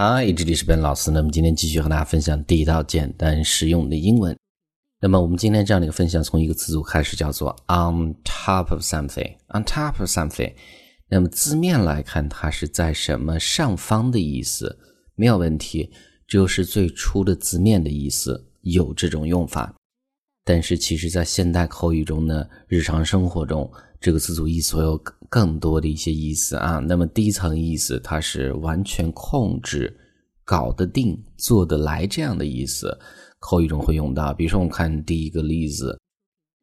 嗨，这里是本老师。那么今天继续和大家分享第一道简单实用的英文。那么我们今天这样的一个分享，从一个词组开始，叫做 on top of something。on top of something。那么字面来看，它是在什么上方的意思，没有问题，就是最初的字面的意思，有这种用法。但是其实，在现代口语中呢，日常生活中，这个词组意思会有更多的一些意思啊。那么第一层意思，它是完全控制、搞得定、做得来这样的意思，口语中会用到。比如说，我们看第一个例子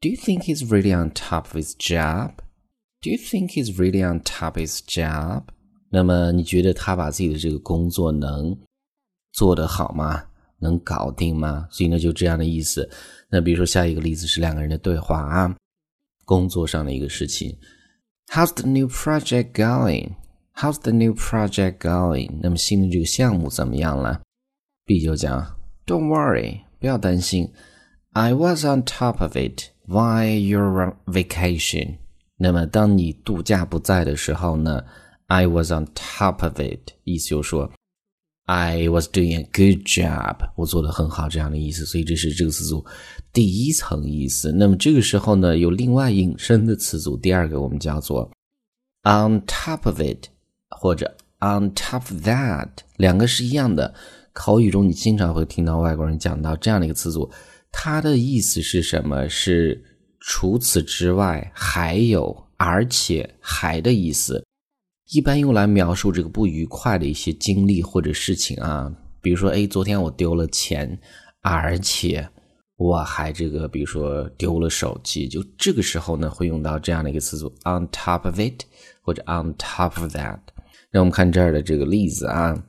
：Do you think he's really on top of his job？Do you think he's really on top of his job？那么你觉得他把自己的这个工作能做得好吗？能搞定吗？所以呢，就这样的意思。那比如说下一个例子是两个人的对话啊，工作上的一个事情。How's the new project going? How's the new project going? 那么新的这个项目怎么样了？B 就讲，Don't worry，不要担心。I was on top of it while you're on vacation。那么当你度假不在的时候呢，I was on top of it，意思就是说。 I was doing a good job，我做的很好，这样的意思。所以这是这个词组第一层意思。那么这个时候呢，有另外引申的词组，第二个我们叫做 on top of it，或者 on top of that，两个是一样的。口语中你经常会听到外国人讲到这样的一个词组，它的意思是什么？是除此之外，还有，而且，还的意思。一般用来描述这个不愉快的一些经历或者事情啊，比如说，哎，昨天我丢了钱，而且我还这个，比如说丢了手机，就这个时候呢，会用到这样的一个词组，on top of it，或者 on top of that。让我们看这儿的这个例子啊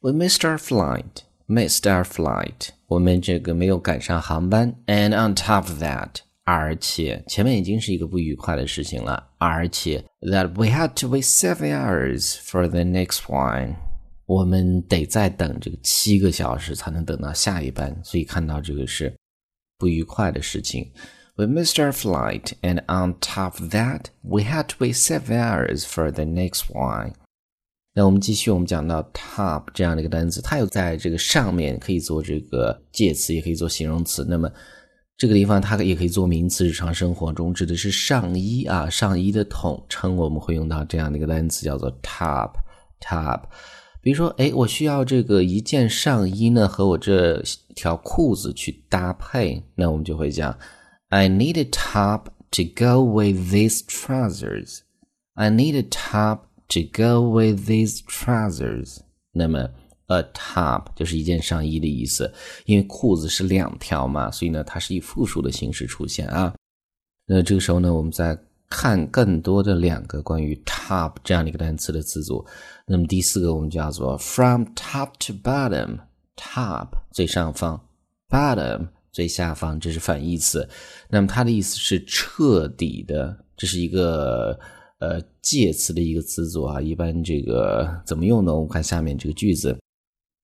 ，We missed our flight，missed our flight，我们这个没有赶上航班，and on top of that。而且前面已经是一个不愉快的事情了，而且 that we had to wait seven hours for the next one，我们得再等这个七个小时才能等到下一班，所以看到这个是不愉快的事情。We missed our flight, and on top of that, we had to wait seven hours for the next one. 那我们继续，我们讲到 top 这样的一个单词，它有在这个上面可以做这个介词，也可以做形容词。那么这个地方它也可以做名词，日常生活中指的是上衣啊，上衣的统称，我们会用到这样的一个单词，叫做 top top。比如说，哎，我需要这个一件上衣呢，和我这条裤子去搭配，那我们就会讲，I need a top to go with these trousers。I need a top to go with these trousers。那么 A top 就是一件上衣的意思，因为裤子是两条嘛，所以呢，它是以复数的形式出现啊。那这个时候呢，我们再看更多的两个关于 top 这样的一个单词的词组。那么第四个我们叫做 from top to bottom，top 最上方，bottom 最下方，这是反义词。那么它的意思是彻底的，这是一个呃介词的一个词组啊。一般这个怎么用呢？我们看下面这个句子。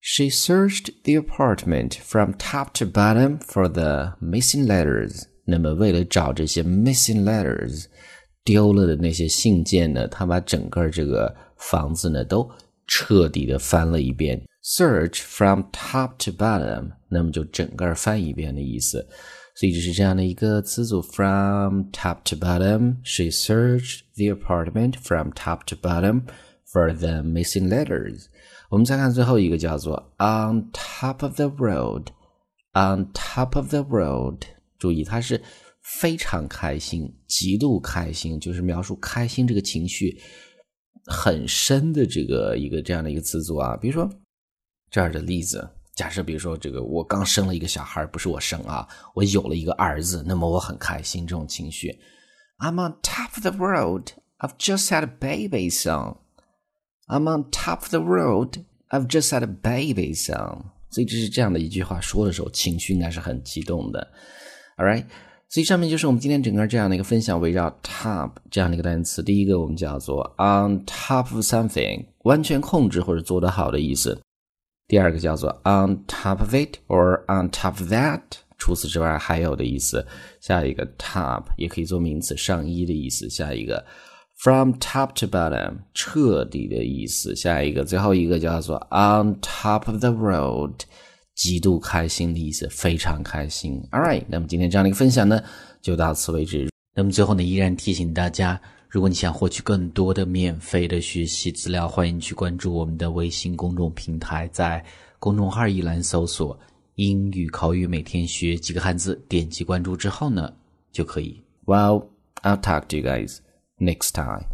She searched the apartment from top to bottom for the missing letters。那么，为了找这些 missing letters，丢了的那些信件呢，她把整个这个房子呢都彻底的翻了一遍。Search from top to bottom，那么就整个翻一遍的意思。所以这是这样的一个词组：from top to bottom。She searched the apartment from top to bottom For the missing letters。我们再看最后一个，叫做 on top of the world"。On top of the world，。注意，它是非常开心，极度开心，就是描述开心这个情绪很深的这个一个这样的一个词组啊。比如说这儿的例子，假设比如说这个我刚生了一个小孩，不是我生啊，我有了一个儿子，那么我很开心这种情绪。I'm on top of the world. I've just had a baby son. I'm on top of the road. I've just had a baby son. 所以这是这样的一句话，说的时候情绪应该是很激动的。All right，所以上面就是我们今天整个这样的一个分享，围绕 top 这样的一个单词。第一个我们叫做 on top of something，完全控制或者做得好的意思。第二个叫做 on top of it or on top of that，除此之外还有的意思。下一个 top 也可以做名词，上衣的意思。下一个 From top to bottom，彻底的意思。下一个，最后一个叫做 on top of the world，极度开心的意思，非常开心。All right，那么今天这样的一个分享呢，就到此为止。那么最后呢，依然提醒大家，如果你想获取更多的免费的学习资料，欢迎去关注我们的微信公众平台，在公众号一栏搜索“英语口语每天学几个汉字”，点击关注之后呢，就可以。Well, I'll talk to you guys. Next time.